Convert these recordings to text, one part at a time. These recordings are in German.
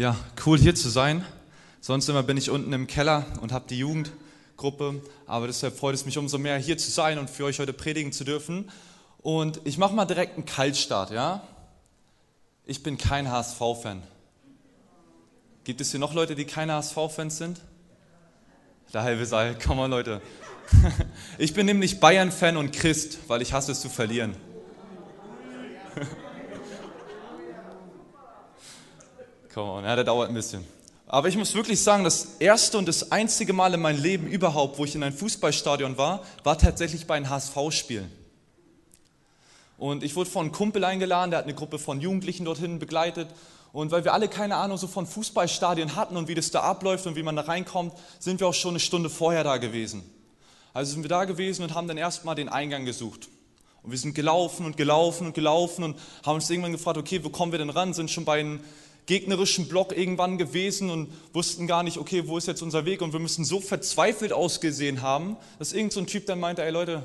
Ja, cool hier zu sein. Sonst immer bin ich unten im Keller und habe die Jugendgruppe, aber deshalb freut es mich umso mehr, hier zu sein und für euch heute predigen zu dürfen. Und ich mache mal direkt einen Kaltstart, ja? Ich bin kein HSV-Fan. Gibt es hier noch Leute, die keine HSV-Fans sind? Der halbe Saal, komm mal Leute. Ich bin nämlich Bayern-Fan und Christ, weil ich hasse es zu verlieren. Come on, ja, der dauert ein bisschen. Aber ich muss wirklich sagen, das erste und das einzige Mal in meinem Leben überhaupt, wo ich in ein Fußballstadion war, war tatsächlich bei einem HSV-Spielen. Und ich wurde von einem Kumpel eingeladen, der hat eine Gruppe von Jugendlichen dorthin begleitet. Und weil wir alle keine Ahnung so von Fußballstadien hatten und wie das da abläuft und wie man da reinkommt, sind wir auch schon eine Stunde vorher da gewesen. Also sind wir da gewesen und haben dann erstmal den Eingang gesucht. Und wir sind gelaufen und gelaufen und gelaufen und haben uns irgendwann gefragt, okay, wo kommen wir denn ran? Sind schon bei einem gegnerischen Block irgendwann gewesen und wussten gar nicht, okay, wo ist jetzt unser Weg? Und wir müssen so verzweifelt ausgesehen haben, dass irgend so Typ dann meinte, ey Leute,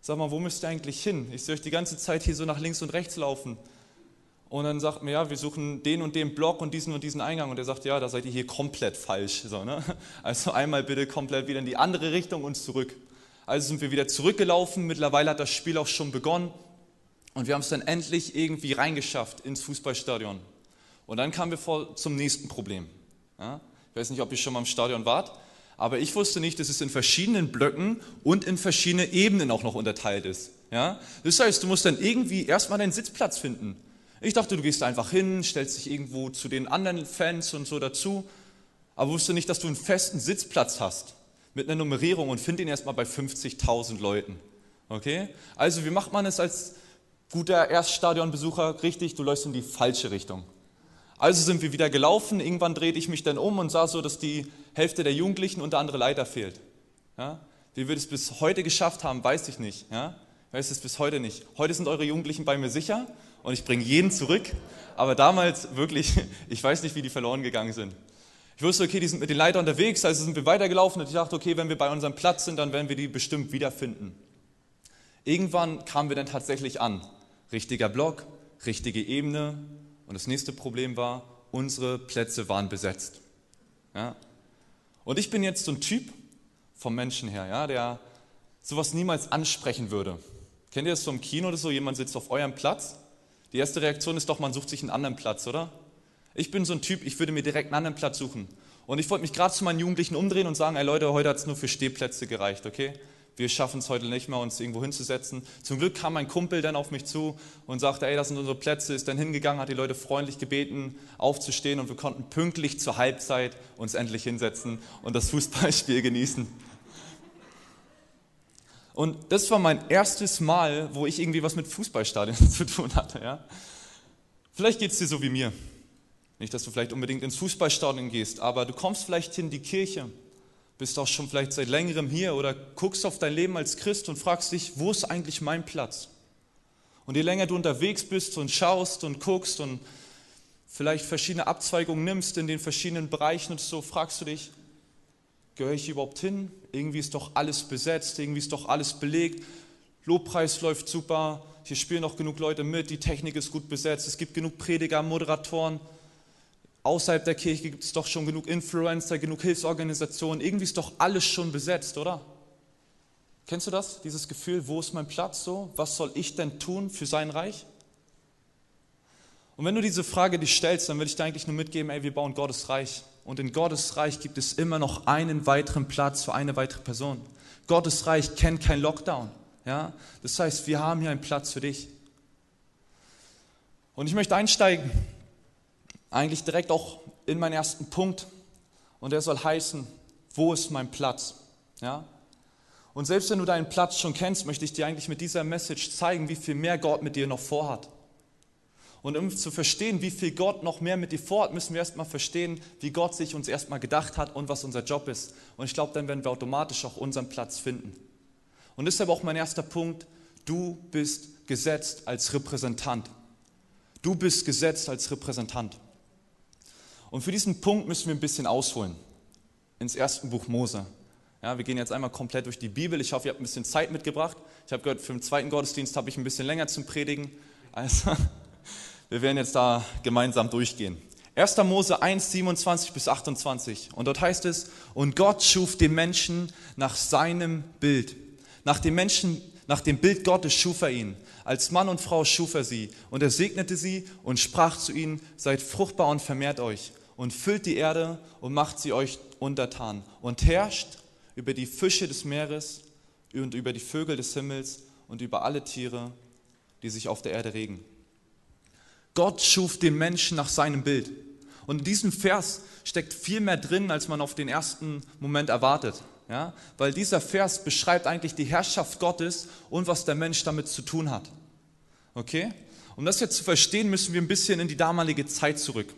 sag mal, wo müsst ihr eigentlich hin? Ich sehe euch die ganze Zeit hier so nach links und rechts laufen. Und dann sagt mir, ja, wir suchen den und den Block und diesen und diesen Eingang. Und er sagt, ja, da seid ihr hier komplett falsch. So, ne? Also einmal bitte komplett wieder in die andere Richtung und zurück. Also sind wir wieder zurückgelaufen. Mittlerweile hat das Spiel auch schon begonnen. Und wir haben es dann endlich irgendwie reingeschafft ins Fußballstadion. Und dann kamen wir vor zum nächsten Problem. Ja? Ich weiß nicht, ob ihr schon mal im Stadion wart, aber ich wusste nicht, dass es in verschiedenen Blöcken und in verschiedene Ebenen auch noch unterteilt ist. Ja? Das heißt, du musst dann irgendwie erstmal deinen Sitzplatz finden. Ich dachte, du gehst einfach hin, stellst dich irgendwo zu den anderen Fans und so dazu, aber wusste nicht, dass du einen festen Sitzplatz hast mit einer Nummerierung und find ihn erstmal bei 50.000 Leuten. Okay? Also, wie macht man es als guter Erststadionbesucher richtig? Du läufst in die falsche Richtung. Also sind wir wieder gelaufen. Irgendwann drehte ich mich dann um und sah so, dass die Hälfte der Jugendlichen und der andere Leiter fehlt. Ja? Wie wir das bis heute geschafft haben, weiß ich nicht. Ja? Ich weiß es bis heute nicht. Heute sind eure Jugendlichen bei mir sicher und ich bringe jeden zurück. Aber damals wirklich, ich weiß nicht, wie die verloren gegangen sind. Ich wusste, okay, die sind mit den Leitern unterwegs, also sind wir weitergelaufen und ich dachte, okay, wenn wir bei unserem Platz sind, dann werden wir die bestimmt wiederfinden. Irgendwann kamen wir dann tatsächlich an. Richtiger Block, richtige Ebene. Und das nächste Problem war, unsere Plätze waren besetzt. Ja? Und ich bin jetzt so ein Typ vom Menschen her, ja, der sowas niemals ansprechen würde. Kennt ihr das so im Kino oder so? Jemand sitzt auf eurem Platz die erste Reaktion ist doch, man sucht sich einen anderen Platz, oder? Ich bin so ein Typ, ich würde mir direkt einen anderen Platz suchen. Und ich wollte mich gerade zu meinen Jugendlichen umdrehen und sagen, ey Leute, heute hat es nur für Stehplätze gereicht, okay? Wir schaffen es heute nicht mehr, uns irgendwo hinzusetzen. Zum Glück kam mein Kumpel dann auf mich zu und sagte, ey, das sind unsere Plätze, ist dann hingegangen, hat die Leute freundlich gebeten, aufzustehen und wir konnten pünktlich zur Halbzeit uns endlich hinsetzen und das Fußballspiel genießen. Und das war mein erstes Mal, wo ich irgendwie was mit Fußballstadien zu tun hatte. Ja? Vielleicht geht es dir so wie mir. Nicht, dass du vielleicht unbedingt ins Fußballstadion gehst, aber du kommst vielleicht in die Kirche, bist auch schon vielleicht seit längerem hier oder guckst auf dein Leben als Christ und fragst dich, wo ist eigentlich mein Platz? Und je länger du unterwegs bist und schaust und guckst und vielleicht verschiedene Abzweigungen nimmst in den verschiedenen Bereichen und so, fragst du dich, gehöre ich überhaupt hin? Irgendwie ist doch alles besetzt, irgendwie ist doch alles belegt. Lobpreis läuft super, hier spielen noch genug Leute mit, die Technik ist gut besetzt, es gibt genug Prediger, Moderatoren. Außerhalb der Kirche gibt es doch schon genug Influencer, genug Hilfsorganisationen. Irgendwie ist doch alles schon besetzt, oder? Kennst du das? Dieses Gefühl, wo ist mein Platz so? Was soll ich denn tun für sein Reich? Und wenn du diese Frage dich stellst, dann will ich dir eigentlich nur mitgeben, ey, wir bauen Gottes Reich. Und in Gottes Reich gibt es immer noch einen weiteren Platz für eine weitere Person. Gottes Reich kennt kein Lockdown. Ja? Das heißt, wir haben hier einen Platz für dich. Und ich möchte einsteigen, eigentlich direkt auch in meinen ersten Punkt. Und der soll heißen, wo ist mein Platz? Ja? Und selbst wenn du deinen Platz schon kennst, möchte ich dir eigentlich mit dieser Message zeigen, wie viel mehr Gott mit dir noch vorhat. Und um zu verstehen, wie viel Gott noch mehr mit dir vorhat, müssen wir erstmal verstehen, wie Gott sich uns erstmal gedacht hat und was unser Job ist. Und ich glaube, dann werden wir automatisch auch unseren Platz finden. Und deshalb auch mein erster Punkt, du bist gesetzt als Repräsentant. Du bist gesetzt als Repräsentant. Und für diesen Punkt müssen wir ein bisschen ausholen. Ins ersten Buch Mose. Ja, wir gehen jetzt einmal komplett durch die Bibel. Ich hoffe, ihr habt ein bisschen Zeit mitgebracht. Ich habe gehört, für den zweiten Gottesdienst habe ich ein bisschen länger zum Predigen. Also wir werden jetzt da gemeinsam durchgehen. 1. Mose 1, 27 bis 28. Und dort heißt es, und Gott schuf den Menschen nach seinem Bild. Nach dem Menschen, nach dem Bild Gottes schuf er ihn. Als Mann und Frau schuf er sie. Und er segnete sie und sprach zu ihnen, seid fruchtbar und vermehrt euch und füllt die Erde und macht sie euch untertan und herrscht über die Fische des Meeres und über die Vögel des Himmels und über alle Tiere, die sich auf der Erde regen. Gott schuf den Menschen nach seinem Bild. Und in diesem Vers steckt viel mehr drin, als man auf den ersten Moment erwartet. Ja? Weil dieser Vers beschreibt eigentlich die Herrschaft Gottes und was der Mensch damit zu tun hat. Okay? Um das jetzt zu verstehen, müssen wir ein bisschen in die damalige Zeit zurück.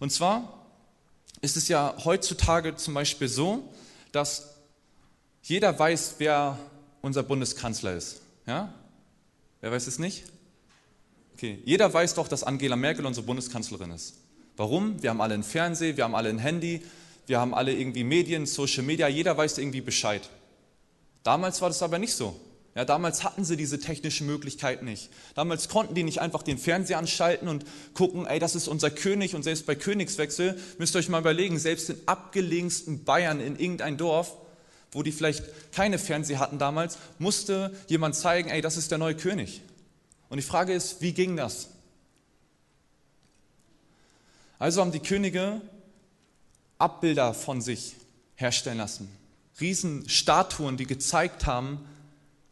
Und zwar ist es ja heutzutage zum Beispiel so, dass jeder weiß, wer unser Bundeskanzler ist. Ja? Wer weiß es nicht? Okay, jeder weiß doch, dass Angela Merkel unsere Bundeskanzlerin ist. Warum? Wir haben alle ein Fernsehen, wir haben alle ein Handy, wir haben alle irgendwie Medien, Social Media, jeder weiß irgendwie Bescheid. Damals war das aber nicht so. Ja, damals hatten sie diese technischen Möglichkeiten nicht. Damals konnten die nicht einfach den Fernseher anschalten und gucken, ey, das ist unser König und selbst bei Königswechsel müsst ihr euch mal überlegen, selbst in abgelegensten Bayern in irgendein Dorf, wo die vielleicht keine Fernseher hatten damals, musste jemand zeigen, ey, das ist der neue König. Und die Frage ist, wie ging das? Also haben die Könige Abbilder von sich herstellen lassen. Riesenstatuen, die gezeigt haben,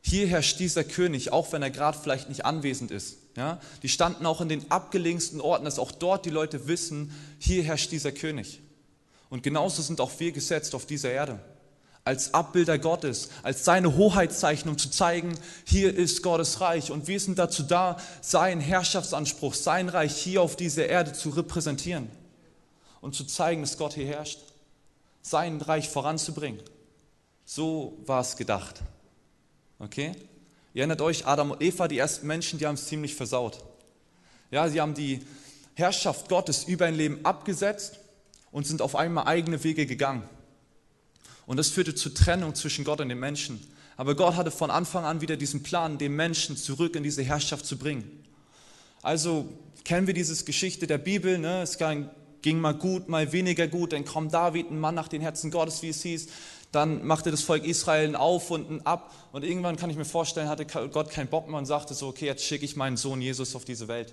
hier herrscht dieser König, auch wenn er gerade vielleicht nicht anwesend ist. Ja? Die standen auch in den abgelegensten Orten, dass auch dort die Leute wissen, hier herrscht dieser König. Und genauso sind auch wir gesetzt auf dieser Erde als Abbilder Gottes, als seine Hoheitszeichen, um zu zeigen, hier ist Gottes Reich. Und wir sind dazu da, seinen Herrschaftsanspruch, sein Reich hier auf dieser Erde zu repräsentieren und zu zeigen, dass Gott hier herrscht, sein Reich voranzubringen. So war es gedacht. Okay? Ihr erinnert euch, Adam und Eva, die ersten Menschen, die haben es ziemlich versaut. Ja, sie haben die Herrschaft Gottes über ein Leben abgesetzt und sind auf einmal eigene Wege gegangen. Und das führte zur Trennung zwischen Gott und dem Menschen. Aber Gott hatte von Anfang an wieder diesen Plan, den Menschen zurück in diese Herrschaft zu bringen. Also kennen wir diese Geschichte der Bibel. Ne? Es ging mal gut, mal weniger gut. Dann kommt David, ein Mann nach den Herzen Gottes, wie es hieß. Dann machte das Volk Israel ein Auf und ein Ab. Und irgendwann kann ich mir vorstellen, hatte Gott keinen Bock mehr und sagte so, okay, jetzt schicke ich meinen Sohn Jesus auf diese Welt,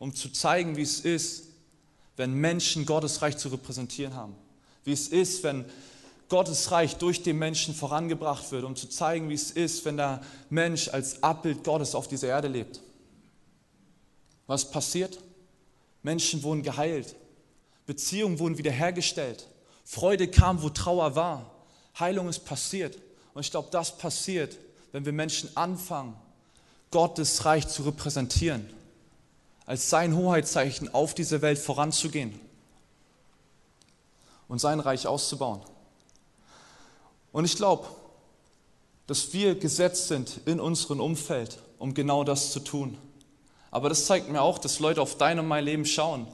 um zu zeigen, wie es ist, wenn Menschen Gottes Reich zu repräsentieren haben. Wie es ist, wenn Gottes Reich durch den Menschen vorangebracht wird, um zu zeigen, wie es ist, wenn der Mensch als Abbild Gottes auf dieser Erde lebt. Was passiert? Menschen wurden geheilt, Beziehungen wurden wiederhergestellt, Freude kam, wo Trauer war, Heilung ist passiert. Und ich glaube, das passiert, wenn wir Menschen anfangen, Gottes Reich zu repräsentieren, als sein Hoheitszeichen auf diese Welt voranzugehen und sein Reich auszubauen. Und ich glaube, dass wir gesetzt sind in unserem Umfeld, um genau das zu tun. Aber das zeigt mir auch, dass Leute auf dein und mein Leben schauen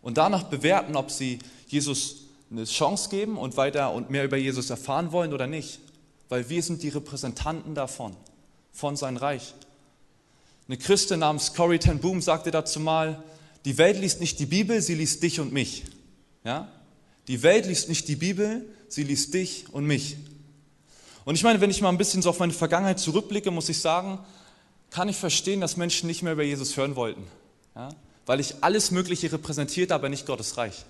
und danach bewerten, ob sie Jesus eine Chance geben und weiter und mehr über Jesus erfahren wollen oder nicht. Weil wir sind die Repräsentanten davon, von sein Reich. Eine Christin namens Corrie ten Boom sagte dazu mal, die Welt liest nicht die Bibel, sie liest dich und mich. Ja? Die Welt liest nicht die Bibel, sie liest dich und mich. Und ich meine, wenn ich mal ein bisschen so auf meine Vergangenheit zurückblicke, muss ich sagen, kann ich verstehen, dass Menschen nicht mehr über Jesus hören wollten. Ja? Weil ich alles Mögliche repräsentierte, aber nicht Gottes Reich.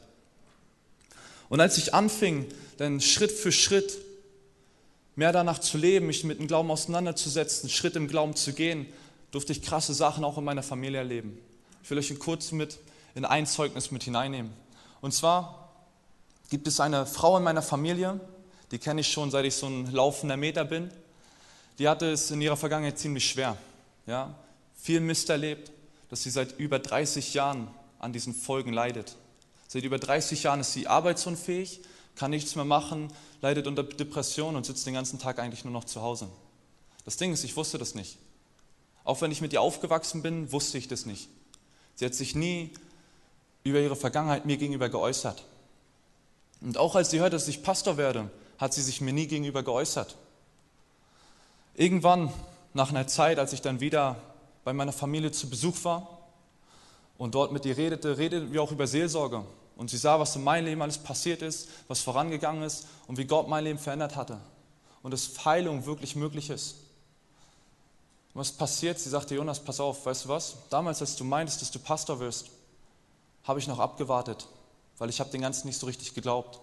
Und als ich anfing, dann Schritt für Schritt mehr danach zu leben, mich mit dem Glauben auseinanderzusetzen, Schritt im Glauben zu gehen, durfte ich krasse Sachen auch in meiner Familie erleben. Ich will euch kurz mit in ein Zeugnis mit hineinnehmen. Und zwar gibt es eine Frau in meiner Familie, die kenne ich schon, seit ich so ein laufender Meter bin. Die hatte es in ihrer Vergangenheit ziemlich schwer. Ja? Viel Mist erlebt, dass sie seit über 30 Jahren an diesen Folgen leidet. Seit über 30 Jahren ist sie arbeitsunfähig, kann nichts mehr machen, leidet unter Depression und sitzt den ganzen Tag eigentlich nur noch zu Hause. Das Ding ist, ich wusste das nicht. Auch wenn ich mit ihr aufgewachsen bin, wusste ich das nicht. Sie hat sich nie über ihre Vergangenheit mir gegenüber geäußert. Und auch als sie hörte, dass ich Pastor werde, hat sie sich mir nie gegenüber geäußert. Irgendwann, nach einer Zeit, als ich dann wieder bei meiner Familie zu Besuch war und dort mit ihr redete, redeten wir auch über Seelsorge. Und sie sah, was in meinem Leben alles passiert ist, was vorangegangen ist und wie Gott mein Leben verändert hatte. Und dass Heilung wirklich möglich ist. was passiert? Sie sagte, Jonas, pass auf, weißt du was? Damals, als du meintest, dass du Pastor wirst, habe ich noch abgewartet, weil ich habe den Ganzen nicht so richtig geglaubt,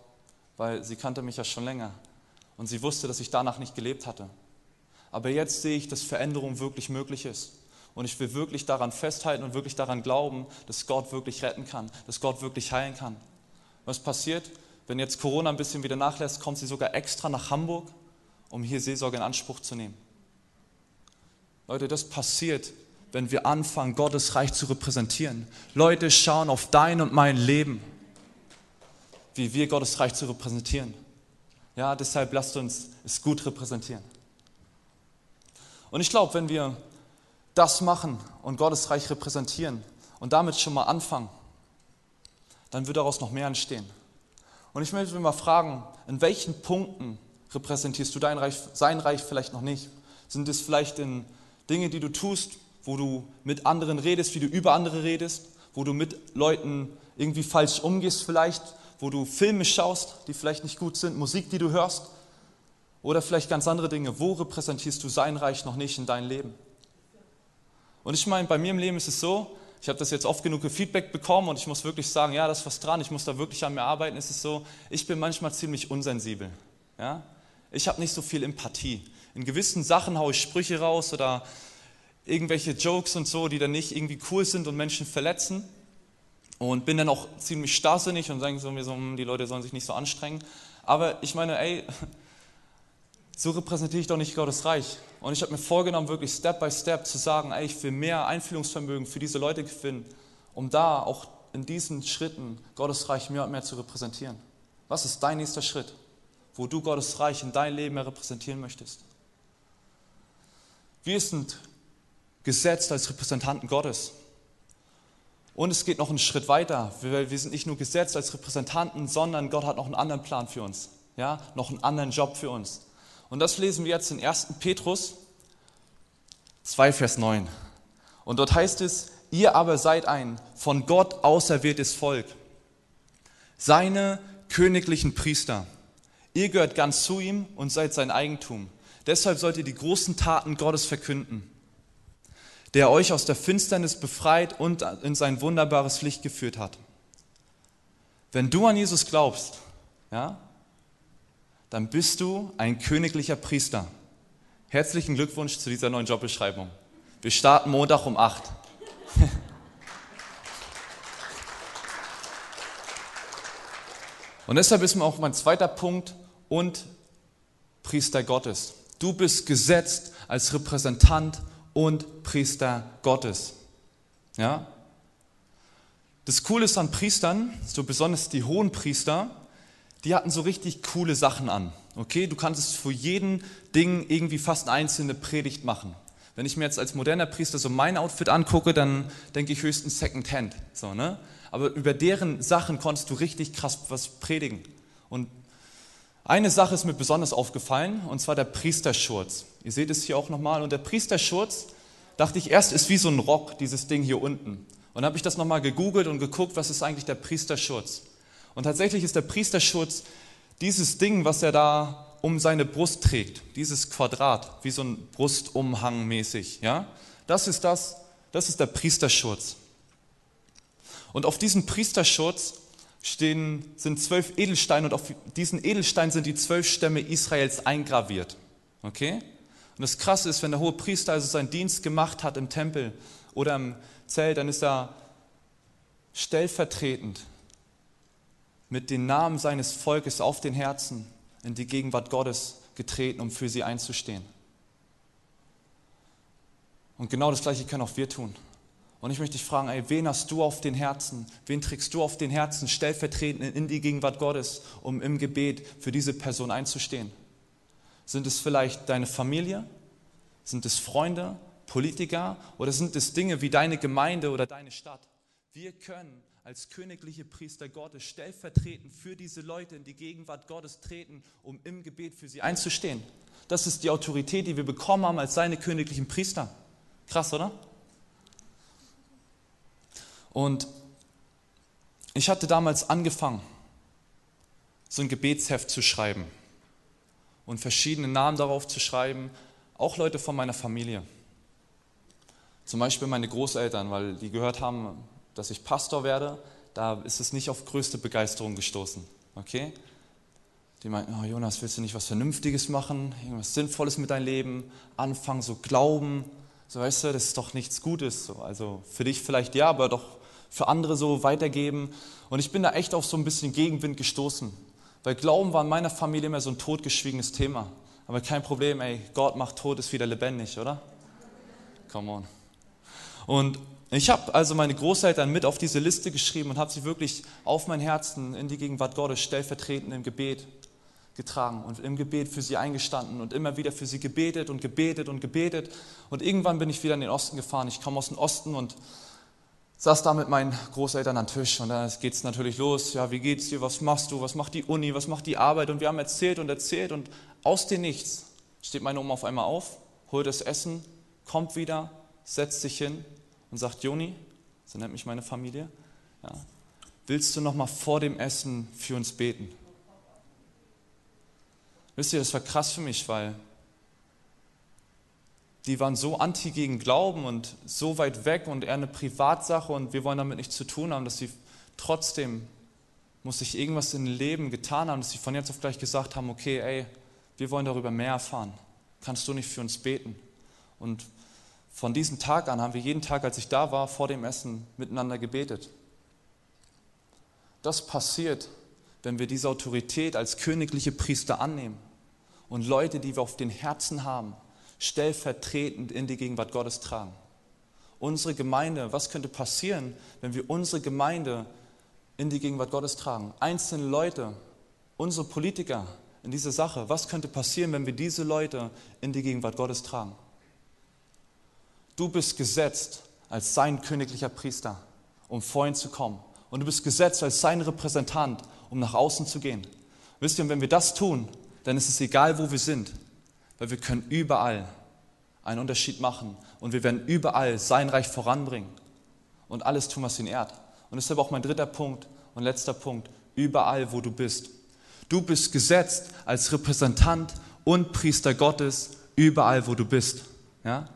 weil sie kannte mich ja schon länger und sie wusste, dass ich danach nicht gelebt hatte. Aber jetzt sehe ich, dass Veränderung wirklich möglich ist. Und ich will wirklich daran festhalten und wirklich daran glauben, dass Gott wirklich retten kann, dass Gott wirklich heilen kann. Was passiert? Wenn jetzt Corona ein bisschen wieder nachlässt, kommt sie sogar extra nach Hamburg, um hier Seelsorge in Anspruch zu nehmen. Leute, das passiert, wenn wir anfangen, Gottes Reich zu repräsentieren. Leute schauen auf dein und mein Leben, wie wir Gottes Reich zu repräsentieren. Ja, deshalb lasst uns es gut repräsentieren. Und ich glaube, wenn wir das machen und Gottes Reich repräsentieren und damit schon mal anfangen, dann wird daraus noch mehr entstehen. Und ich möchte mal fragen, in welchen Punkten repräsentierst du dein Reich, sein Reich vielleicht noch nicht? Sind es vielleicht in Dinge, die du tust, wo du mit anderen redest, wie du über andere redest, wo du mit Leuten irgendwie falsch umgehst vielleicht, wo du Filme schaust, die vielleicht nicht gut sind, Musik, die du hörst oder vielleicht ganz andere Dinge. Wo repräsentierst du sein Reich noch nicht in deinem Leben? Und ich meine, bei mir im Leben ist es so, ich habe das jetzt oft genug Feedback bekommen und ich muss wirklich sagen, ja, da ist was dran, ich muss da wirklich an mir arbeiten. Es ist so, ich bin manchmal ziemlich unsensibel. Ja? Ich habe nicht so viel Empathie. In gewissen Sachen haue ich Sprüche raus oder irgendwelche Jokes und so, die dann nicht irgendwie cool sind und Menschen verletzen. Und bin dann auch ziemlich starrsinnig und sage so mir so, hm, die Leute sollen sich nicht so anstrengen. Aber ich meine, ey, so repräsentiere ich doch nicht Gottes Reich. Und ich habe mir vorgenommen, wirklich Step by Step zu sagen, ey, ich will mehr Einfühlungsvermögen für diese Leute gewinnen, um da auch in diesen Schritten Gottes Reich mehr und mehr zu repräsentieren. Was ist dein nächster Schritt, wo du Gottes Reich in dein Leben mehr repräsentieren möchtest? Wir sind gesetzt als Repräsentanten Gottes. Und es geht noch einen Schritt weiter. Wir, wir sind nicht nur gesetzt als Repräsentanten, sondern Gott hat noch einen anderen Plan für uns. Ja, noch einen anderen Job für uns. Und das lesen wir jetzt in 1. Petrus 2, Vers 9. Und dort heißt es, ihr aber seid ein von Gott auserwähltes Volk, seine königlichen Priester. Ihr gehört ganz zu ihm und seid sein Eigentum. Deshalb sollt ihr die großen Taten Gottes verkünden, der euch aus der Finsternis befreit und in sein wunderbares Licht geführt hat. Wenn du an Jesus glaubst, ja, dann bist du ein königlicher Priester. Herzlichen Glückwunsch zu dieser neuen Jobbeschreibung. Wir starten Montag um 8. Und deshalb ist mir auch mein zweiter Punkt und Priester Gottes. Du bist gesetzt als Repräsentant und Priester Gottes. Ja? Das Coole ist an Priestern, so besonders die hohen Priester, die hatten so richtig coole Sachen an. Okay, du kannst für jeden Ding irgendwie fast eine einzelne Predigt machen. Wenn ich mir jetzt als moderner Priester so mein Outfit angucke, dann denke ich höchstens Secondhand. So, ne? Aber über deren Sachen konntest du richtig krass was predigen. Und eine Sache ist mir besonders aufgefallen, und zwar der Priesterschurz. Ihr seht es hier auch nochmal. Und der Priesterschurz, dachte ich erst, ist wie so ein Rock, dieses Ding hier unten. Und dann habe ich das nochmal gegoogelt und geguckt, was ist eigentlich der Priesterschurz. Und tatsächlich ist der Priesterschutz dieses Ding, was er da um seine Brust trägt, dieses Quadrat, wie so ein Brustumhang mäßig. Ja? Das ist das, das ist der Priesterschutz. Und auf diesem Priesterschutz stehen, sind zwölf Edelsteine und auf diesen Edelsteinen sind die zwölf Stämme Israels eingraviert. Okay? Und das Krasse ist, wenn der hohe Priester also seinen Dienst gemacht hat im Tempel oder im Zelt, dann ist er stellvertretend mit den Namen seines Volkes auf den Herzen in die Gegenwart Gottes getreten, um für sie einzustehen. Und genau das Gleiche können auch wir tun. Und ich möchte dich fragen, ey, wen hast du auf den Herzen? Wen trägst du auf den Herzen stellvertretend in die Gegenwart Gottes, um im Gebet für diese Person einzustehen? Sind es vielleicht deine Familie? Sind es Freunde, Politiker? Oder sind es Dinge wie deine Gemeinde oder deine Stadt? Wir können als königliche Priester Gottes stellvertretend für diese Leute in die Gegenwart Gottes treten, um im Gebet für sie einzustehen. Das ist die Autorität, die wir bekommen haben als seine königlichen Priester. Krass, oder? Und ich hatte damals angefangen, so ein Gebetsheft zu schreiben und verschiedene Namen darauf zu schreiben, auch Leute von meiner Familie. Zum Beispiel meine Großeltern, weil die gehört haben, dass ich Pastor werde, da ist es nicht auf größte Begeisterung gestoßen. Okay? Die meinten, oh Jonas, willst du nicht was Vernünftiges machen, irgendwas Sinnvolles mit deinem Leben, anfangen, so glauben, so weißt du, das ist doch nichts Gutes. So. Also für dich vielleicht ja, aber doch für andere so weitergeben. Und ich bin da echt auf so ein bisschen Gegenwind gestoßen, weil Glauben war in meiner Familie immer so ein totgeschwiegenes Thema. Aber kein Problem, ey, Gott macht Tod, ist wieder lebendig, oder? Come on. Und ich habe also meine Großeltern mit auf diese Liste geschrieben und habe sie wirklich auf mein Herzen in die Gegenwart Gottes stellvertretend im Gebet getragen und im Gebet für sie eingestanden und immer wieder für sie gebetet und gebetet und gebetet. Und irgendwann bin ich wieder in den Osten gefahren. Ich komme aus dem Osten und saß da mit meinen Großeltern am Tisch und dann geht es natürlich los. Ja, wie geht's dir? Was machst du? Was macht die Uni? Was macht die Arbeit? Und wir haben erzählt und erzählt und aus dem Nichts steht meine Oma auf einmal auf, holt das Essen, kommt wieder, setzt sich hin und sagt, Joni, so nennt mich meine Familie, ja, willst du noch mal vor dem Essen für uns beten? Wisst ihr, das war krass für mich, weil die waren so anti gegen Glauben und so weit weg und eher eine Privatsache und wir wollen damit nichts zu tun haben, dass sie trotzdem, muss sich irgendwas in Leben getan haben, dass sie von jetzt auf gleich gesagt haben, okay, ey, wir wollen darüber mehr erfahren. Kannst du nicht für uns beten? Und von diesem Tag an haben wir jeden Tag, als ich da war, vor dem Essen miteinander gebetet. Das passiert, wenn wir diese Autorität als königliche Priester annehmen und Leute, die wir auf den Herzen haben, stellvertretend in die Gegenwart Gottes tragen. Unsere Gemeinde, was könnte passieren, wenn wir unsere Gemeinde in die Gegenwart Gottes tragen? Einzelne Leute, unsere Politiker in diese Sache, was könnte passieren, wenn wir diese Leute in die Gegenwart Gottes tragen? Du bist gesetzt als sein königlicher Priester, um vor ihn zu kommen. Und du bist gesetzt als sein Repräsentant, um nach außen zu gehen. Wisst ihr, und wenn wir das tun, dann ist es egal, wo wir sind, weil wir können überall einen Unterschied machen und wir werden überall sein Reich voranbringen und alles tun, was ihn ehrt. Und deshalb auch mein dritter Punkt und letzter Punkt, überall, wo du bist. Du bist gesetzt als Repräsentant und Priester Gottes überall, wo du bist. Ja?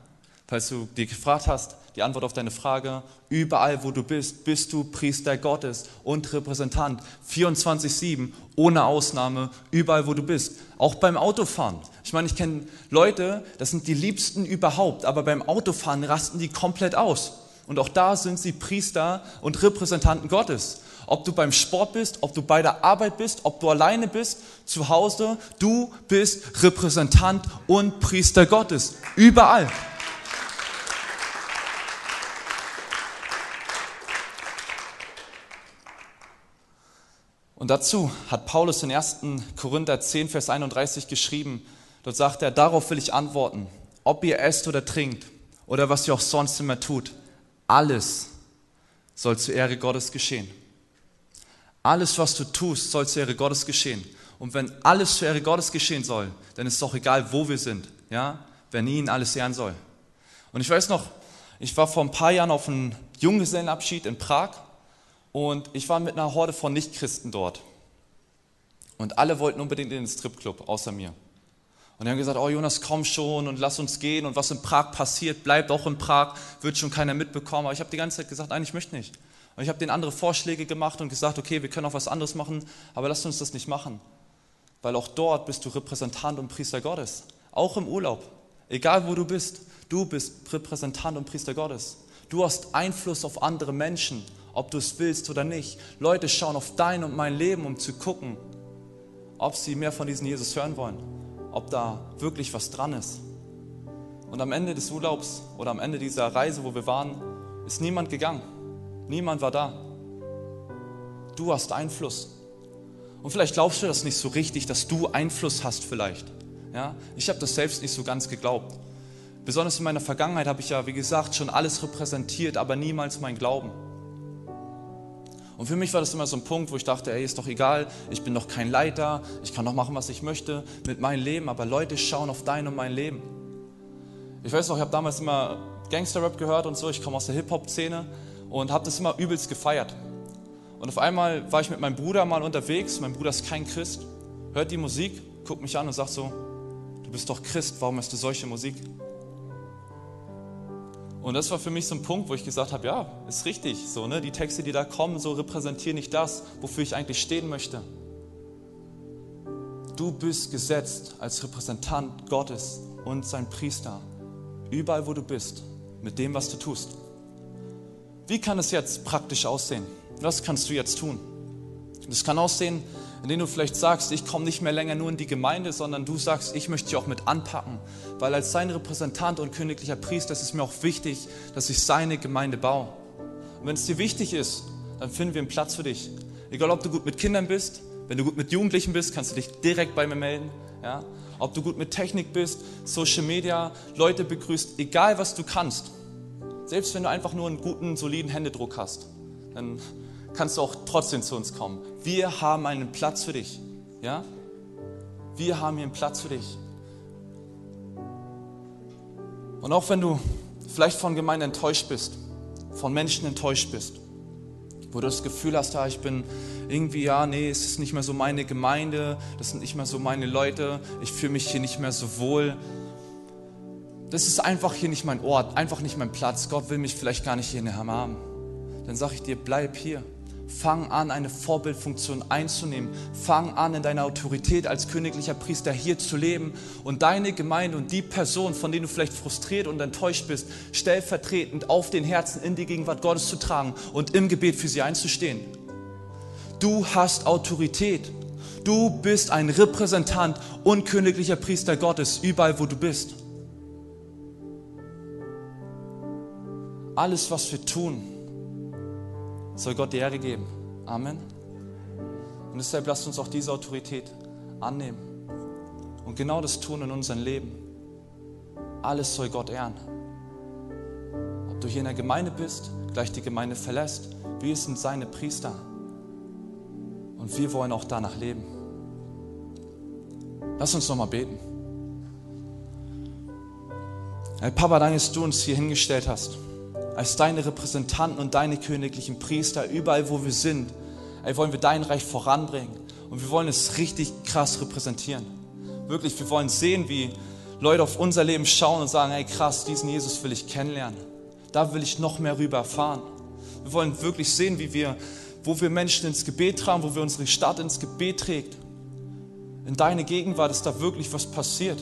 Falls du dich gefragt hast, die Antwort auf deine Frage, überall wo du bist, bist du Priester Gottes und Repräsentant. 24-7, ohne Ausnahme, überall wo du bist. Auch beim Autofahren. Ich meine, ich kenne Leute, das sind die Liebsten überhaupt, aber beim Autofahren rasten die komplett aus. Und auch da sind sie Priester und Repräsentanten Gottes. Ob du beim Sport bist, ob du bei der Arbeit bist, ob du alleine bist, zu Hause, du bist Repräsentant und Priester Gottes. Überall. Und dazu hat Paulus in 1. Korinther 10, Vers 31 geschrieben, dort sagt er, darauf will ich antworten, ob ihr esst oder trinkt oder was ihr auch sonst immer tut, alles soll zur Ehre Gottes geschehen. Alles, was du tust, soll zur Ehre Gottes geschehen. Und wenn alles zur Ehre Gottes geschehen soll, dann ist doch egal, wo wir sind, ja, wenn ihn alles ehren soll. Und ich weiß noch, ich war vor ein paar Jahren auf einem Junggesellenabschied in Prag und ich war mit einer Horde von Nichtchristen dort. Und alle wollten unbedingt in den Stripclub, außer mir. Und die haben gesagt, oh Jonas, komm schon und lass uns gehen und was in Prag passiert, bleibt auch in Prag, wird schon keiner mitbekommen. Aber ich habe die ganze Zeit gesagt, nein, ich möchte nicht. Und ich habe denen andere Vorschläge gemacht und gesagt, okay, wir können auch was anderes machen, aber lasst uns das nicht machen. Weil auch dort bist du Repräsentant und Priester Gottes. Auch im Urlaub. Egal wo du bist, du bist Repräsentant und Priester Gottes. Du hast Einfluss auf andere Menschen ob du es willst oder nicht. Leute schauen auf dein und mein Leben, um zu gucken, ob sie mehr von diesem Jesus hören wollen, ob da wirklich was dran ist. Und am Ende des Urlaubs oder am Ende dieser Reise, wo wir waren, ist niemand gegangen. Niemand war da. Du hast Einfluss. Und vielleicht glaubst du das nicht so richtig, dass du Einfluss hast vielleicht. Ja? Ich habe das selbst nicht so ganz geglaubt. Besonders in meiner Vergangenheit habe ich ja, wie gesagt, schon alles repräsentiert, aber niemals mein Glauben. Und für mich war das immer so ein Punkt, wo ich dachte, ey, ist doch egal, ich bin doch kein Leiter, ich kann doch machen, was ich möchte mit meinem Leben, aber Leute schauen auf dein und mein Leben. Ich weiß noch, ich habe damals immer Gangster-Rap gehört und so, ich komme aus der Hip-Hop-Szene und habe das immer übelst gefeiert. Und auf einmal war ich mit meinem Bruder mal unterwegs. Mein Bruder ist kein Christ, hört die Musik, guckt mich an und sagt so, du bist doch Christ, warum hast du solche Musik? Und das war für mich so ein Punkt, wo ich gesagt habe, ja, ist richtig, so, ne? die Texte, die da kommen, so repräsentieren nicht das, wofür ich eigentlich stehen möchte. Du bist gesetzt als Repräsentant Gottes und sein Priester, überall wo du bist, mit dem, was du tust. Wie kann es jetzt praktisch aussehen? Was kannst du jetzt tun? Das kann aussehen, indem du vielleicht sagst, ich komme nicht mehr länger nur in die Gemeinde, sondern du sagst, ich möchte dich auch mit anpacken, weil als sein Repräsentant und königlicher Priester ist es mir auch wichtig, dass ich seine Gemeinde baue. Und wenn es dir wichtig ist, dann finden wir einen Platz für dich. Egal, ob du gut mit Kindern bist, wenn du gut mit Jugendlichen bist, kannst du dich direkt bei mir melden. Ja? Ob du gut mit Technik bist, Social Media, Leute begrüßt, egal was du kannst. Selbst wenn du einfach nur einen guten, soliden Händedruck hast, dann kannst du auch trotzdem zu uns kommen. Wir haben einen Platz für dich. Ja? Wir haben hier einen Platz für dich. Und auch wenn du vielleicht von Gemeinde enttäuscht bist, von Menschen enttäuscht bist, wo du das Gefühl hast, ja, ich bin irgendwie, ja, nee, es ist nicht mehr so meine Gemeinde, das sind nicht mehr so meine Leute, ich fühle mich hier nicht mehr so wohl. Das ist einfach hier nicht mein Ort, einfach nicht mein Platz. Gott will mich vielleicht gar nicht hier haben. Dann sage ich dir, bleib hier. Fang an, eine Vorbildfunktion einzunehmen. Fang an, in deiner Autorität als königlicher Priester hier zu leben und deine Gemeinde und die Person, von denen du vielleicht frustriert und enttäuscht bist, stellvertretend auf den Herzen in die Gegenwart Gottes zu tragen und im Gebet für sie einzustehen. Du hast Autorität. Du bist ein Repräsentant und königlicher Priester Gottes, überall wo du bist. Alles, was wir tun, soll Gott die Ehre geben. Amen. Und deshalb lasst uns auch diese Autorität annehmen und genau das tun in unserem Leben. Alles soll Gott ehren. Ob du hier in der Gemeinde bist, gleich die Gemeinde verlässt, wir sind seine Priester. Und wir wollen auch danach leben. Lass uns nochmal beten. Herr Papa, danke, dass du uns hier hingestellt hast als deine Repräsentanten und deine königlichen Priester, überall wo wir sind, ey, wollen wir dein Reich voranbringen. Und wir wollen es richtig krass repräsentieren. Wirklich, wir wollen sehen, wie Leute auf unser Leben schauen und sagen, hey krass, diesen Jesus will ich kennenlernen. Da will ich noch mehr rüber erfahren. Wir wollen wirklich sehen, wie wir, wo wir Menschen ins Gebet tragen, wo wir unsere Stadt ins Gebet trägt. In deine Gegenwart ist da wirklich was passiert.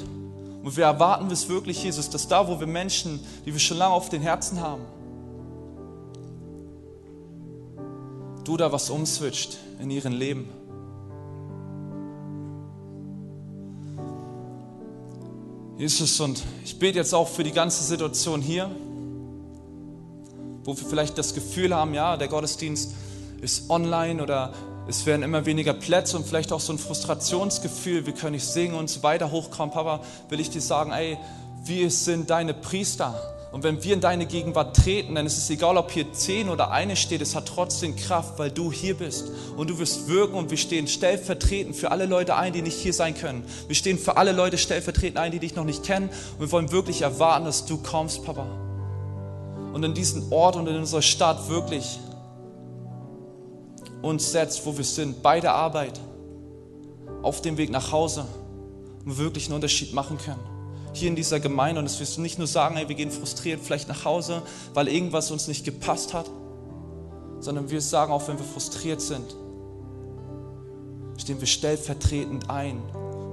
Und wir erwarten es wirklich, Jesus, dass da, wo wir Menschen, die wir schon lange auf den Herzen haben, du da was umswitcht in ihrem Leben. Jesus, und ich bete jetzt auch für die ganze Situation hier, wo wir vielleicht das Gefühl haben, ja, der Gottesdienst ist online oder es werden immer weniger Plätze und vielleicht auch so ein Frustrationsgefühl, wir können nicht singen und so weiter hochkommen. Papa, will ich dir sagen, ey, wir sind deine Priester. Und wenn wir in deine Gegenwart treten, dann ist es egal, ob hier zehn oder eine steht, es hat trotzdem Kraft, weil du hier bist. Und du wirst wirken und wir stehen stellvertretend für alle Leute ein, die nicht hier sein können. Wir stehen für alle Leute stellvertretend ein, die dich noch nicht kennen. Und wir wollen wirklich erwarten, dass du kommst, Papa. Und in diesen Ort und in unserer Stadt wirklich uns setzt, wo wir sind, bei der Arbeit, auf dem Weg nach Hause, und wirklich einen Unterschied machen können hier in dieser Gemeinde und dass wir nicht nur sagen, hey, wir gehen frustriert vielleicht nach Hause, weil irgendwas uns nicht gepasst hat, sondern wir sagen auch, wenn wir frustriert sind, stehen wir stellvertretend ein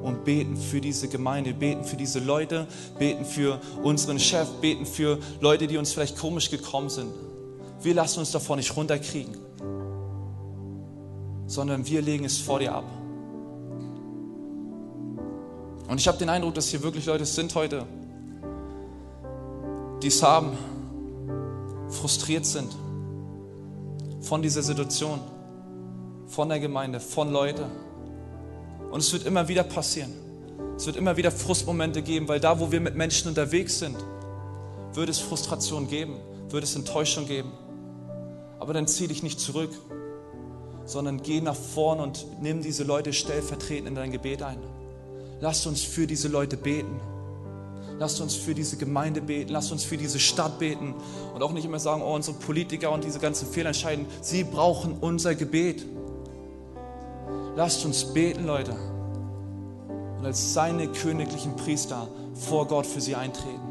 und beten für diese Gemeinde, beten für diese Leute, beten für unseren Chef, beten für Leute, die uns vielleicht komisch gekommen sind. Wir lassen uns davon nicht runterkriegen, sondern wir legen es vor dir ab. Und ich habe den Eindruck, dass hier wirklich Leute sind heute, die es haben, frustriert sind von dieser Situation, von der Gemeinde, von Leuten. Und es wird immer wieder passieren. Es wird immer wieder Frustmomente geben, weil da, wo wir mit Menschen unterwegs sind, wird es Frustration geben, wird es Enttäuschung geben. Aber dann zieh dich nicht zurück, sondern geh nach vorn und nimm diese Leute stellvertretend in dein Gebet ein. Lasst uns für diese Leute beten. Lasst uns für diese Gemeinde beten, lasst uns für diese Stadt beten und auch nicht immer sagen, oh, unsere Politiker und diese ganzen Fehlentscheiden, sie brauchen unser Gebet. Lasst uns beten, Leute, und als seine königlichen Priester vor Gott für sie eintreten.